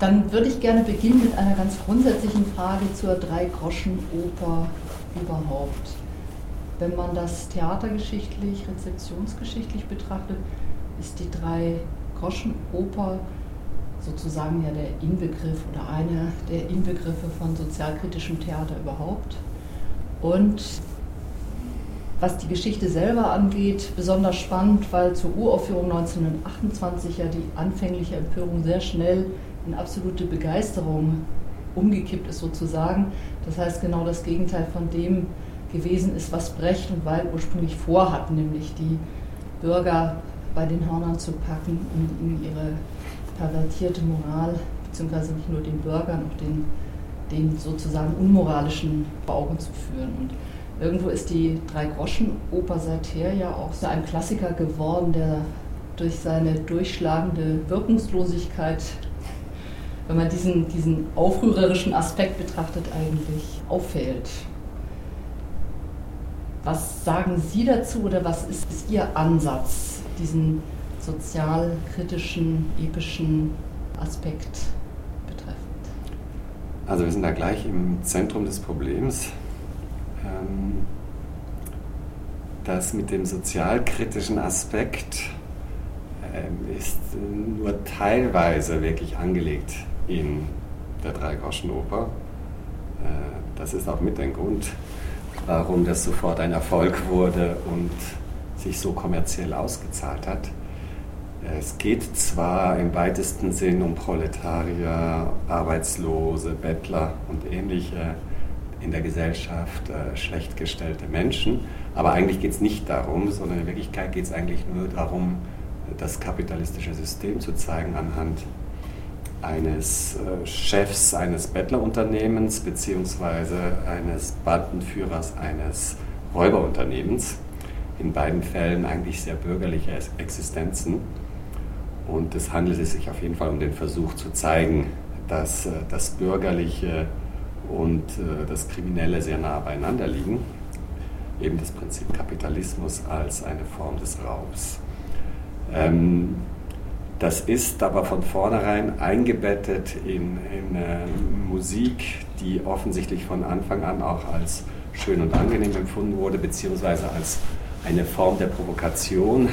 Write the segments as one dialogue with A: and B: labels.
A: Dann würde ich gerne beginnen mit einer ganz grundsätzlichen Frage zur Drei-Groschen-Oper überhaupt. Wenn man das theatergeschichtlich, rezeptionsgeschichtlich betrachtet, ist die Drei-Groschen-Oper sozusagen ja der Inbegriff oder einer der Inbegriffe von sozialkritischem Theater überhaupt. Und was die Geschichte selber angeht, besonders spannend, weil zur Uraufführung 1928 ja die anfängliche Empörung sehr schnell in absolute Begeisterung umgekippt ist sozusagen. Das heißt genau das Gegenteil von dem gewesen ist, was Brecht und Weil ursprünglich vorhatten, nämlich die Bürger bei den Hörnern zu packen und ihnen ihre pervertierte Moral, beziehungsweise nicht nur den Bürgern, auch den, den sozusagen unmoralischen vor Augen zu führen. Und irgendwo ist die Drei-Groschen-Oper seither ja auch so ein Klassiker geworden, der durch seine durchschlagende Wirkungslosigkeit, wenn man diesen, diesen aufrührerischen Aspekt betrachtet, eigentlich auffällt. Was sagen Sie dazu oder was ist, ist Ihr Ansatz, diesen sozialkritischen, epischen Aspekt betreffend?
B: Also wir sind da gleich im Zentrum des Problems. Ähm, das mit dem sozialkritischen Aspekt ähm, ist nur teilweise wirklich angelegt in der Dreigroschenoper. Äh, das ist auch mit ein Grund, warum das sofort ein Erfolg wurde und sich so kommerziell ausgezahlt hat. Es geht zwar im weitesten Sinn um Proletarier, Arbeitslose, Bettler und ähnliche in der Gesellschaft äh, schlecht gestellte Menschen, aber eigentlich geht es nicht darum, sondern in Wirklichkeit geht es eigentlich nur darum, das kapitalistische System zu zeigen anhand eines äh, Chefs eines Bettlerunternehmens beziehungsweise eines Bandenführers eines Räuberunternehmens. In beiden Fällen eigentlich sehr bürgerliche Existenzen. Und es handelt sich auf jeden Fall um den Versuch zu zeigen, dass äh, das Bürgerliche und äh, das Kriminelle sehr nah beieinander liegen. Eben das Prinzip Kapitalismus als eine Form des Raubs. Ähm, das ist aber von vornherein eingebettet in, in äh, Musik, die offensichtlich von Anfang an auch als schön und angenehm empfunden wurde, beziehungsweise als eine Form der Provokation,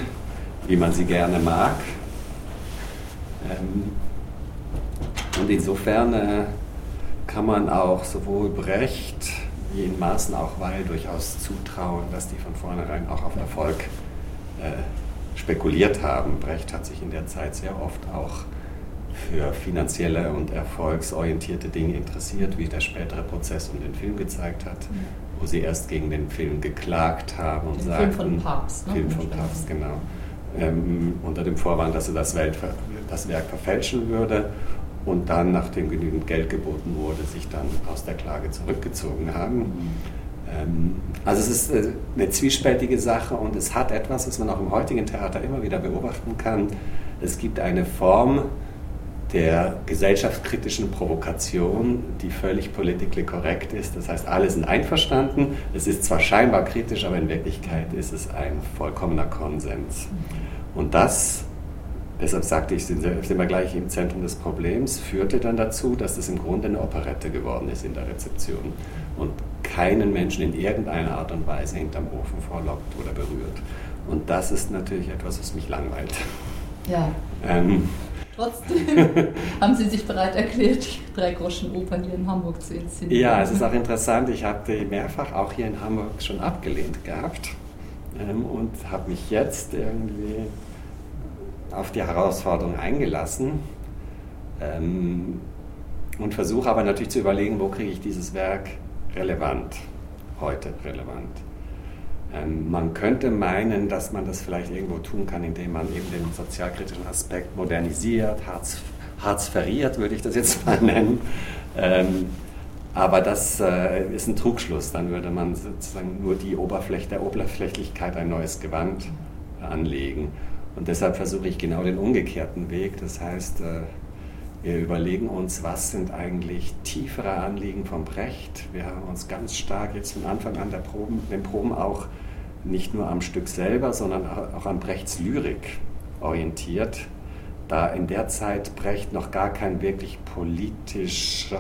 B: wie man sie gerne mag. Ähm, und insofern äh, kann man auch sowohl Brecht wie in Maßen auch Weil durchaus zutrauen, dass die von vornherein auch auf Erfolg äh, spekuliert haben. Brecht hat sich in der Zeit sehr oft auch für finanzielle und erfolgsorientierte Dinge interessiert, wie der spätere Prozess um den Film gezeigt hat, wo sie erst gegen den Film geklagt haben und den sagten,
A: Film von Papst,
B: ne? Film von Papst, genau, ähm, unter dem Vorwand, dass er das, das Werk verfälschen würde und dann, nachdem genügend Geld geboten wurde, sich dann aus der Klage zurückgezogen haben. Ähm, also es ist äh, eine zwiespältige Sache und es hat etwas, was man auch im heutigen Theater immer wieder beobachten kann. Es gibt eine Form der gesellschaftskritischen Provokation, die völlig politically korrekt ist. Das heißt, alle sind einverstanden. Es ist zwar scheinbar kritisch, aber in Wirklichkeit ist es ein vollkommener Konsens. Und das deshalb sagte ich, sind, wir gleich im Zentrum des Problems, führte dann dazu, dass das im Grunde eine Operette geworden ist in der Rezeption und keinen Menschen in irgendeiner Art und Weise hinterm Ofen vorlockt oder berührt. Und das ist natürlich etwas, was mich langweilt.
A: Ja. Ähm, Trotzdem haben Sie sich bereit erklärt, die drei Groschen Opern hier in Hamburg zu inszenieren.
B: Ja, es ist auch interessant. Ich habe die mehrfach auch hier in Hamburg schon abgelehnt gehabt ähm, und habe mich jetzt irgendwie auf die Herausforderung eingelassen ähm, und versuche aber natürlich zu überlegen, wo kriege ich dieses Werk relevant, heute relevant. Ähm, man könnte meinen, dass man das vielleicht irgendwo tun kann, indem man eben den sozialkritischen Aspekt modernisiert, Harz, harzferiert, würde ich das jetzt mal nennen. Ähm, aber das äh, ist ein Trugschluss. Dann würde man sozusagen nur die Oberfläche der Oberflächlichkeit ein neues Gewand anlegen. Und deshalb versuche ich genau den umgekehrten Weg. Das heißt, äh, wir überlegen uns, was sind eigentlich tiefere Anliegen von Brecht. Wir haben uns ganz stark jetzt von Anfang an der Proben, den Proben auch nicht nur am Stück selber, sondern auch an Brechts Lyrik orientiert. da in der Zeit Brecht noch gar kein wirklich politisch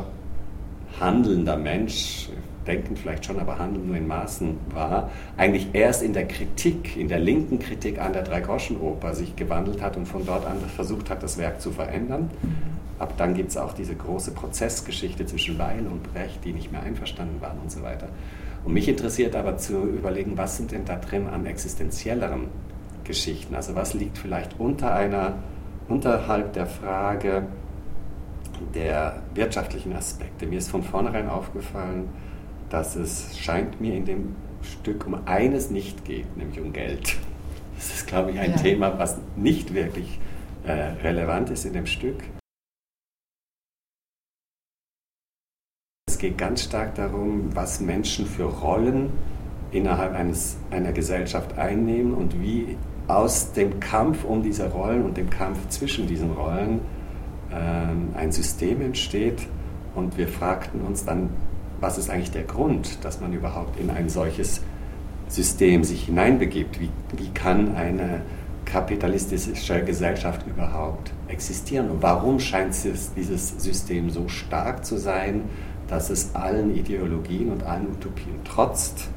B: handelnder Mensch, denken vielleicht schon, aber handeln nur in Maßen war, eigentlich erst in der Kritik, in der linken Kritik an der Dreigroschenoper sich gewandelt hat und von dort an versucht hat, das Werk zu verändern. Mhm. Ab dann gibt es auch diese große Prozessgeschichte zwischen Weil und Brecht, die nicht mehr einverstanden waren und so weiter. Und mich interessiert aber zu überlegen, was sind denn da drin an existenzielleren Geschichten? Also was liegt vielleicht unter einer, unterhalb der Frage der wirtschaftlichen Aspekte? Mir ist von vornherein aufgefallen, dass es scheint mir in dem Stück um eines nicht geht, nämlich um Geld. Das ist, glaube ich, ein ja. Thema, was nicht wirklich äh, relevant ist in dem Stück. Es geht ganz stark darum, was Menschen für Rollen innerhalb eines, einer Gesellschaft einnehmen und wie aus dem Kampf um diese Rollen und dem Kampf zwischen diesen Rollen äh, ein System entsteht. Und wir fragten uns dann, was ist eigentlich der Grund, dass man überhaupt in ein solches System sich hineinbegibt? Wie, wie kann eine kapitalistische Gesellschaft überhaupt existieren? Und warum scheint dieses System so stark zu sein, dass es allen Ideologien und allen Utopien trotzt.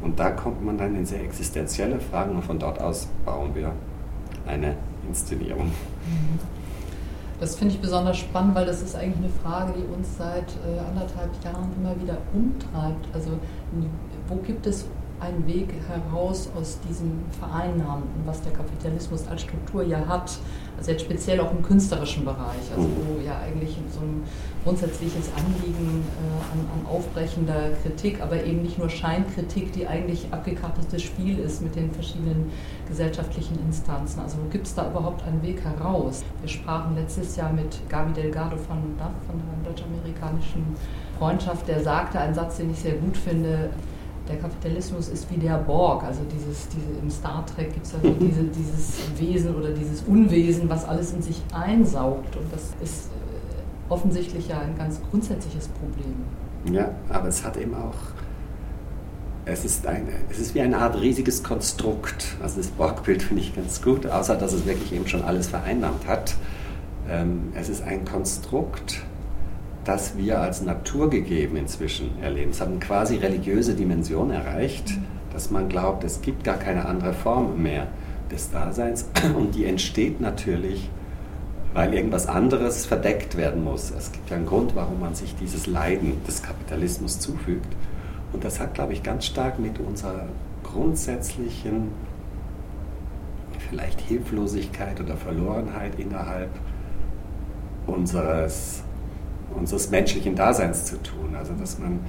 B: Und da kommt man dann in sehr existenzielle Fragen und von dort aus bauen wir eine Inszenierung. Mhm.
A: Das finde ich besonders spannend, weil das ist eigentlich eine Frage, die uns seit äh, anderthalb Jahren immer wieder umtreibt. Also wo gibt es einen Weg heraus aus diesem Vereinnahmten, was der Kapitalismus als Struktur ja hat, also jetzt speziell auch im künstlerischen Bereich, also wo ja eigentlich so ein grundsätzliches Anliegen äh, an, an, aufbrechender Kritik, aber eben nicht nur Scheinkritik, die eigentlich abgekartetes Spiel ist mit den verschiedenen gesellschaftlichen Instanzen. Also wo gibt es da überhaupt einen Weg heraus? Wir sprachen letztes Jahr mit Gabi Delgado von, von der deutsch-amerikanischen Freundschaft, der sagte einen Satz, den ich sehr gut finde, der Kapitalismus ist wie der Borg, also dieses, diese, im Star Trek gibt es ja diese, dieses Wesen oder dieses Unwesen, was alles in sich einsaugt. Und das ist äh, offensichtlich ja ein ganz grundsätzliches Problem.
B: Ja, aber es hat eben auch, es ist, eine, es ist wie eine Art riesiges Konstrukt. Also das Borgbild finde ich ganz gut, außer dass es wirklich eben schon alles vereinnahmt hat. Ähm, es ist ein Konstrukt, das wir als naturgegeben inzwischen erleben. Es hat eine quasi religiöse Dimension erreicht, dass man glaubt, es gibt gar keine andere Form mehr des Daseins und die entsteht natürlich, weil irgendwas anderes verdeckt werden muss. Es gibt ja einen Grund, warum man sich dieses Leiden des Kapitalismus zufügt. Und das hat, glaube ich, ganz stark mit unserer grundsätzlichen vielleicht Hilflosigkeit oder Verlorenheit innerhalb unseres unseres menschlichen Daseins zu tun. Also dass man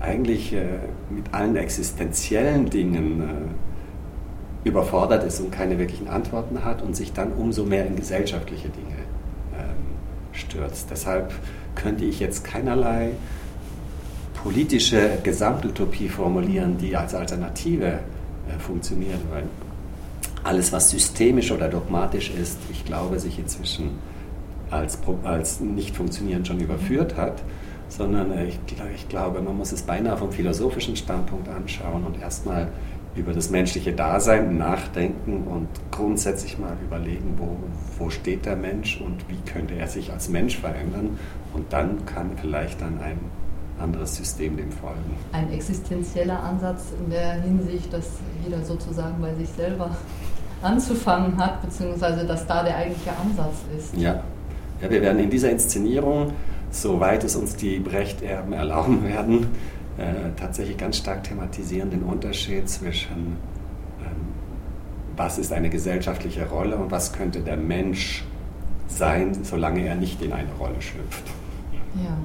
B: eigentlich äh, mit allen existenziellen Dingen äh, überfordert ist und keine wirklichen Antworten hat und sich dann umso mehr in gesellschaftliche Dinge ähm, stürzt. Deshalb könnte ich jetzt keinerlei politische Gesamtutopie formulieren, die als Alternative äh, funktioniert, weil alles, was systemisch oder dogmatisch ist, ich glaube, sich inzwischen als, als nicht funktionierend schon überführt hat, sondern ich, ich glaube, man muss es beinahe vom philosophischen Standpunkt anschauen und erstmal über das menschliche Dasein nachdenken und grundsätzlich mal überlegen, wo, wo steht der Mensch und wie könnte er sich als Mensch verändern. Und dann kann vielleicht dann ein anderes System dem folgen.
A: Ein existenzieller Ansatz in der Hinsicht, dass jeder sozusagen bei sich selber anzufangen hat, beziehungsweise dass da der eigentliche Ansatz ist.
B: Ja, ja, wir werden in dieser Inszenierung, soweit es uns die Brecht-Erben erlauben werden, äh, tatsächlich ganz stark thematisieren den Unterschied zwischen, ähm, was ist eine gesellschaftliche Rolle und was könnte der Mensch sein, solange er nicht in eine Rolle schlüpft.
A: Ja.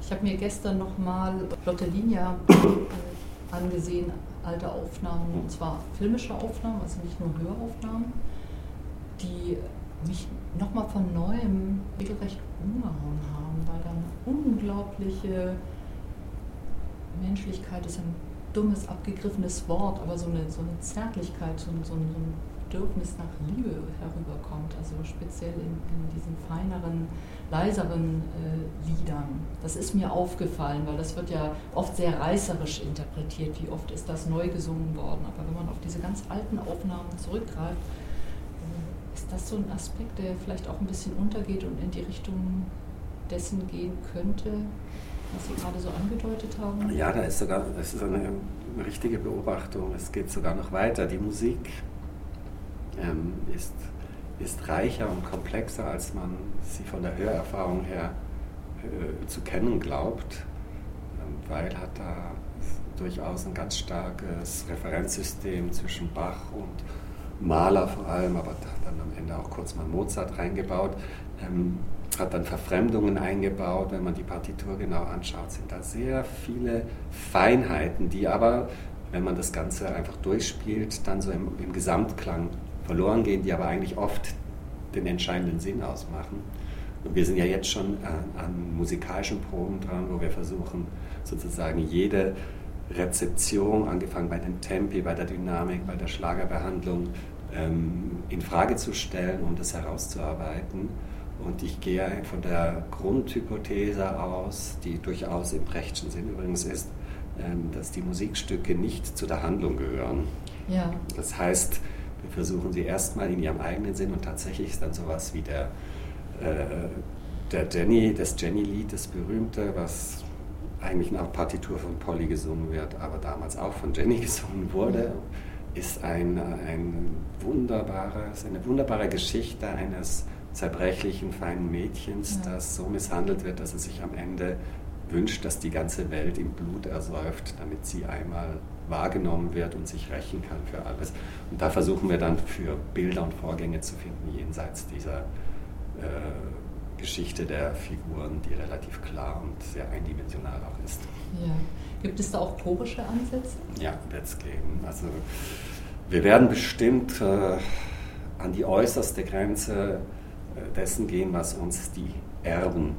A: Ich habe mir gestern nochmal Lotte Linia äh, angesehen, alte Aufnahmen, und zwar filmische Aufnahmen, also nicht nur Höraufnahmen, die mich nochmal von neuem regelrecht umgehauen haben, weil da eine unglaubliche Menschlichkeit ist ein dummes, abgegriffenes Wort, aber so eine, so eine Zärtlichkeit, so, ein, so ein Bedürfnis nach Liebe herüberkommt, also speziell in, in diesen feineren, leiseren äh, Liedern. Das ist mir aufgefallen, weil das wird ja oft sehr reißerisch interpretiert, wie oft ist das neu gesungen worden. Aber wenn man auf diese ganz alten Aufnahmen zurückgreift, Ist das so ein Aspekt, der vielleicht auch ein bisschen untergeht und in die Richtung dessen gehen könnte, was Sie gerade so angedeutet haben?
B: Ja, da ist sogar, das ist eine richtige Beobachtung. Es geht sogar noch weiter. Die Musik ähm, ist, ist reicher und komplexer, als man sie von der Hörerfahrung her äh, zu kennen glaubt, ähm, weil hat da durchaus ein ganz starkes Referenzsystem zwischen Bach und Mahler vor allem, aber dann am Ende auch kurz mal Mozart reingebaut. Ähm, hat dann Verfremdungen eingebaut. Wenn man die Partitur genau anschaut, sind da sehr viele Feinheiten, die aber, wenn man das Ganze einfach durchspielt, dann so im, im Gesamtklang verloren gehen, die aber eigentlich oft den entscheidenden Sinn ausmachen. Und wir sind ja jetzt schon äh, an musikalischen Proben dran, wo wir versuchen, sozusagen jede Rezeption, angefangen bei den Tempi, bei der Dynamik, bei der Schlagerbehandlung, ähm, in Frage zu stellen, um das herauszuarbeiten. Und ich gehe von der Grundhypothese aus, die durchaus im Brechtschen Sinn übrigens ist, ähm, dass die Musikstücke nicht zu der Handlung gehören. Ja. Das heißt, wir versuchen sie erstmal in ihrem eigenen Sinn und tatsächlich ist dann sowas wie der, äh, der Jenny, das Jenny-Lied, das berühmte, was eigentlich nach Partitur von Polly gesungen wird, aber damals auch von Jenny gesungen wurde, ist ein, ein wunderbares, eine wunderbare Geschichte eines zerbrechlichen, feinen Mädchens, ja. das so misshandelt wird, dass es sich am Ende wünscht, dass die ganze Welt im Blut ersäuft, damit sie einmal wahrgenommen wird und sich rächen kann für alles. Und da versuchen wir dann für Bilder und Vorgänge zu finden, jenseits dieser äh, Geschichte der Figuren, die relativ klar und sehr eindimensional auch ist.
A: Ja. Gibt es da auch chorische Ansätze?
B: Ja, wird es geben. Also wir werden bestimmt äh, an die äußerste Grenze äh, dessen gehen, was uns die Erben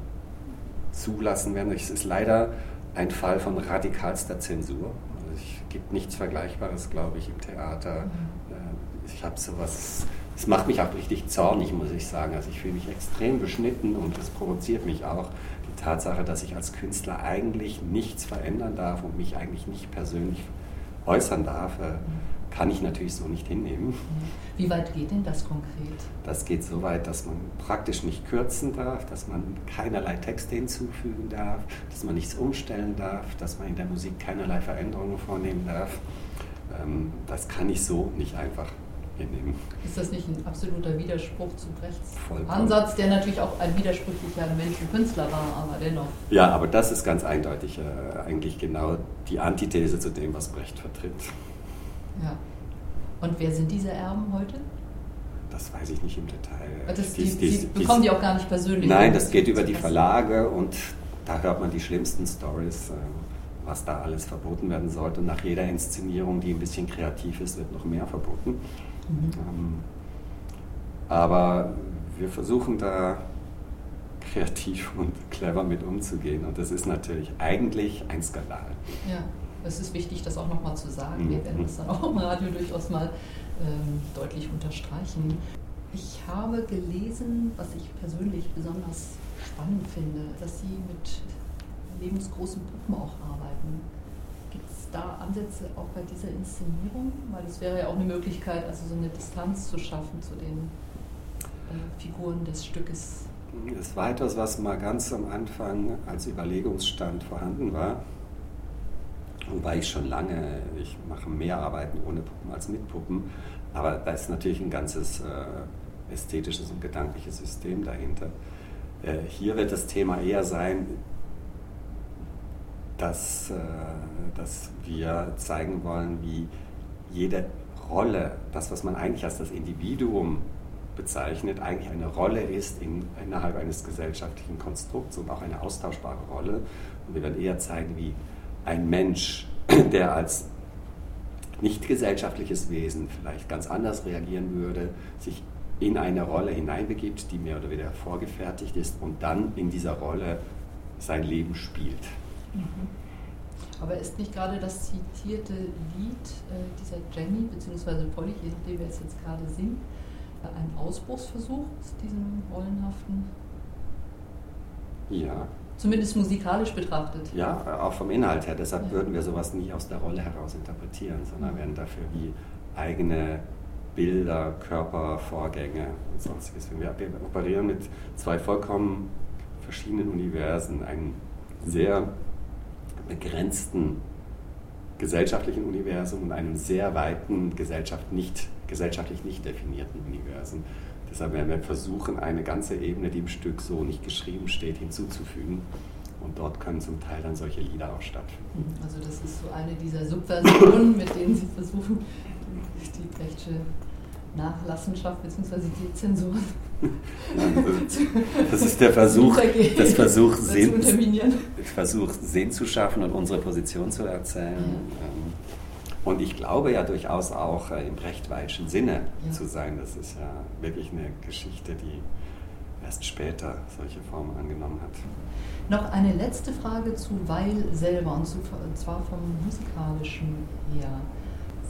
B: zulassen werden. Es ist leider ein Fall von radikalster Zensur. Also es gibt nichts Vergleichbares, glaube ich, im Theater. Mhm. Äh, ich habe sowas, es macht mich auch richtig zornig, muss ich sagen. Also ich fühle mich extrem beschnitten und es provoziert mich auch die Tatsache, dass ich als Künstler eigentlich nichts verändern darf und mich eigentlich nicht persönlich äußern darf. Äh, kann ich natürlich so nicht hinnehmen.
A: Wie weit geht denn das konkret?
B: Das geht so weit, dass man praktisch nicht kürzen darf, dass man keinerlei Texte hinzufügen darf, dass man nichts umstellen darf, dass man in der Musik keinerlei Veränderungen vornehmen darf. Ähm, das kann ich so nicht einfach hinnehmen.
A: Ist das nicht ein absoluter Widerspruch zu Brechts Vollkommen. Ansatz, der natürlich auch ein widersprüchlicher Mensch und Künstler war, aber dennoch?
B: Ja, aber das ist ganz eindeutig äh, eigentlich genau die Antithese zu dem, was Brecht vertritt.
A: Ja. Und wer sind diese Erben heute?
B: Das weiß ich nicht im Detail.
A: Das, die, die, die, bekommen die auch gar nicht persönlich?
B: Nein, das geht über die Verlage und da hört man die schlimmsten Stories, äh, was da alles verboten werden sollte. Und nach jeder Inszenierung, die ein bisschen kreativ ist, wird noch mehr verboten. Mhm. Ähm, aber wir versuchen da kreativ und clever mit umzugehen. Und das ist natürlich eigentlich ein Skandal.
A: Ja. Es ist wichtig, das auch nochmal zu sagen. Wir werden das dann auch im Radio durchaus mal ähm, deutlich unterstreichen. Ich habe gelesen, was ich persönlich besonders spannend finde, dass Sie mit lebensgroßen Puppen auch arbeiten. Da Ansätze auch bei dieser Inszenierung? Weil es wäre ja auch eine Möglichkeit, also so eine Distanz zu schaffen zu den äh, Figuren des Stückes.
B: Das war etwas, was mal ganz am Anfang als Überlegungsstand vorhanden war. Wobei ich schon lange, ich mache mehr Arbeiten ohne Puppen als mit Puppen, aber da ist natürlich ein ganzes äh, ästhetisches und gedankliches System dahinter. Äh, hier wird das Thema eher sein, dass, äh, dass wir zeigen wollen, wie jede Rolle, das, was man eigentlich als das Individuum bezeichnet, eigentlich eine Rolle ist in, innerhalb eines gesellschaftlichen Konstrukts und auch eine austauschbare Rolle. Und wir werden eher zeigen, wie ein Mensch, der als nicht gesellschaftliches Wesen vielleicht ganz anders reagieren würde, sich in eine Rolle hineinbegibt, die mehr oder weniger vorgefertigt ist und dann in dieser Rolle sein Leben spielt. Mhm.
A: Aber ist nicht gerade das zitierte Lied äh, dieser Jenny bzw. Polly, dem wir es jetzt gerade singen, ein Ausbruchsversuch aus diesem rollenhaften?
B: Ja,
A: Zumindest musikalisch betrachtet.
B: Ja, auch vom Inhalt her. Deshalb ja. würden wir sowas nie aus der Rolle heraus interpretieren, sondern werden dafür wie eigene Bilder, Körpervorgänge und sonstiges. Wir, operieren mit zwei vollkommen verschiedenen Universen, einem sehr begrenzten gesellschaftlichen Universum und einem sehr weiten Gesellschaft nicht, gesellschaftlich nicht definierten Universum. Deshalb werden wir versuchen, eine ganze Ebene, die im Stück so nicht geschrieben steht, hinzuzufügen. Und dort können zum Teil dann solche Lieder auch stattfinden.
A: Also das ist so eine dieser Subversionen, mit denen Sie versuchen, die Brechtsche Nachlassenschaft bzw. die Zensur.
B: das ist der Versuch, das Versuch, Sinn, Versuch, Sinn zu schaffen und unsere Position zu erzählen. Ja. Ähm, und ich glaube ja durchaus auch äh, im brechtweilschen Sinne ja. zu sein. Das ist ja wirklich eine Geschichte, die erst später solche Formen angenommen hat.
A: Noch eine letzte Frage zu Weil selber, und zwar vom musikalischen her.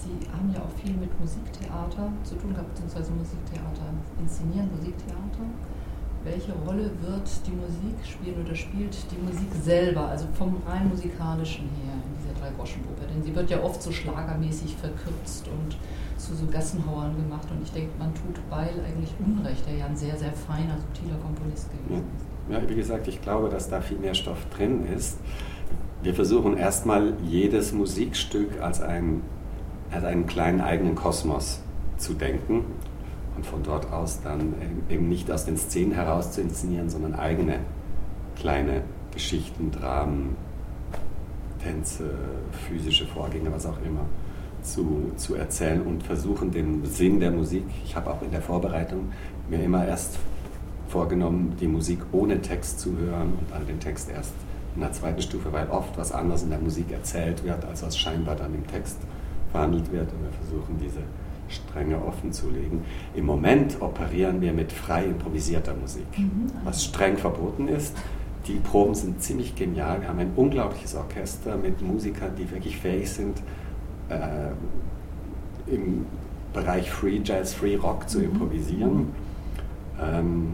A: Sie haben ja auch viel mit Musiktheater zu tun gehabt, beziehungsweise Musiktheater inszenieren, Musiktheater. Welche Rolle wird die Musik spielen oder spielt die Musik selber, also vom rein musikalischen her in dieser Dreigroschenpuppe? Denn sie wird ja oft so schlagermäßig verkürzt und zu so Gassenhauern gemacht und ich denke, man tut Beil eigentlich Unrecht, der ja ein sehr, sehr feiner, subtiler Komponist gewesen ist.
B: Ja, wie gesagt, ich glaube, dass da viel mehr Stoff drin ist. Wir versuchen erstmal jedes Musikstück als ein als einen kleinen eigenen Kosmos zu denken und von dort aus dann eben nicht aus den Szenen heraus zu inszenieren, sondern eigene kleine Geschichten, Dramen, Tänze, physische Vorgänge, was auch immer, zu, zu erzählen und versuchen den Sinn der Musik. Ich habe auch in der Vorbereitung mir immer erst vorgenommen, die Musik ohne Text zu hören und dann den Text erst in der zweiten Stufe, weil oft was anderes in der Musik erzählt wird, als was scheinbar dann im Text verhandelt wird und wir versuchen diese Stränge offen zu legen. Im Moment operieren wir mit frei improvisierter Musik, mhm. was streng verboten ist. Die Proben sind ziemlich genial. Wir haben ein unglaubliches Orchester mit Musikern, die wirklich fähig sind, äh, im Bereich Free Jazz, Free Rock zu mhm. improvisieren. Ähm,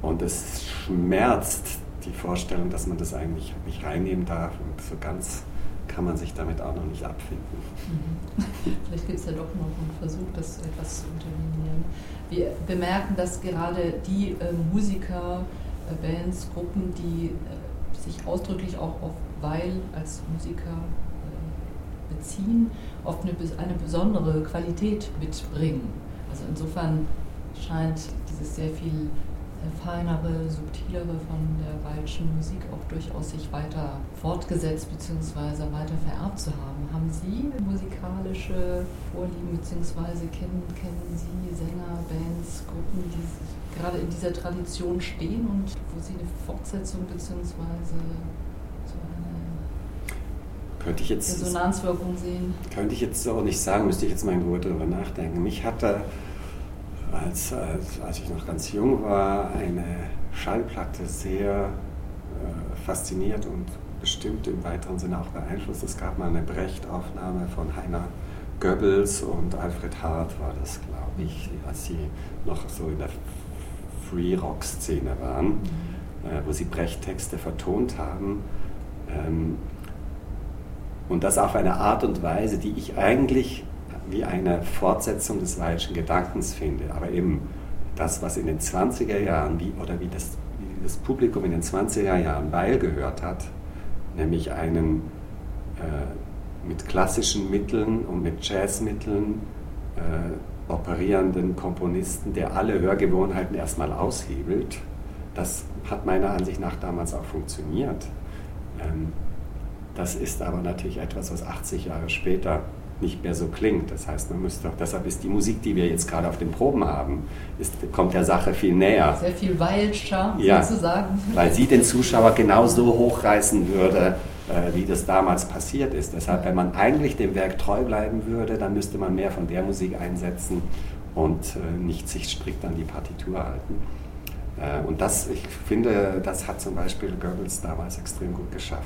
B: und es schmerzt die Vorstellung, dass man das eigentlich nicht reinnehmen darf und so ganz kann man sich damit auch noch nicht abfinden.
A: Mhm. Vielleicht gibt es ja doch noch einen Versuch, das etwas zu unterminieren. Wir bemerken, dass gerade die äh, Musiker, äh, Bands, Gruppen, die äh, sich ausdrücklich auch auf Weil als Musiker äh, beziehen, oft eine, eine besondere Qualität mitbringen. Also insofern scheint dieses sehr viel feinere, subtilere von der waldschen Musik auch durchaus sich weiter fortgesetzt bzw. weiter vererbt zu haben. Haben Sie musikalische Vorlieben bzw. kennen, kennen Sie Sänger, Bands, Gruppen, die gerade in dieser Tradition stehen und wo Sie eine Fortsetzung bzw. so eine
B: könnte ich jetzt,
A: Resonanzwirkung sehen?
B: Könnte ich jetzt so nicht sagen, müsste ich jetzt mal in Ruhe darüber nachdenken. Mich hatte als, als, als ich noch ganz jung war, eine Schallplatte sehr äh, fasziniert und bestimmt im weiteren Sinne auch beeinflusst. Es gab mal eine Brecht-Aufnahme von Heiner Goebbels und Alfred Hart war das, glaube ich, als sie noch so in der Free-Rock-Szene waren, mhm. äh, wo sie Brecht-Texte vertont haben. Ähm, und das auf eine Art und Weise, die ich eigentlich wie eine Fortsetzung des Weilschen Gedankens finde. Aber eben das, was in den 20er Jahren, wie, oder wie das, wie das Publikum in den 20er Jahren Weil gehört hat, nämlich einen äh, mit klassischen Mitteln und mit Jazzmitteln äh, operierenden Komponisten, der alle Hörgewohnheiten erstmal aushebelt, das hat meiner Ansicht nach damals auch funktioniert. Ähm, das ist aber natürlich etwas, was 80 Jahre später nicht mehr so klingt. Das heißt, man müsste auch, deshalb ist die Musik, die wir jetzt gerade auf den Proben haben, ist, kommt der Sache viel näher.
A: Sehr viel Weilscher
B: ja, sozusagen. Weil sie den Zuschauer genauso hochreißen würde, äh, wie das damals passiert ist. Deshalb, wenn man eigentlich dem Werk treu bleiben würde, dann müsste man mehr von der Musik einsetzen und äh, nicht sich strikt an die Partitur halten. Äh, und das, ich finde, das hat zum Beispiel Goebbels damals extrem gut geschafft.